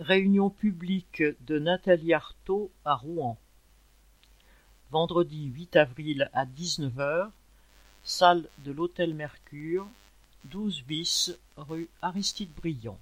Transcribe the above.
Réunion publique de Nathalie Arthaud à Rouen. Vendredi 8 avril à 19h, salle de l'Hôtel Mercure, 12 bis rue Aristide Briand.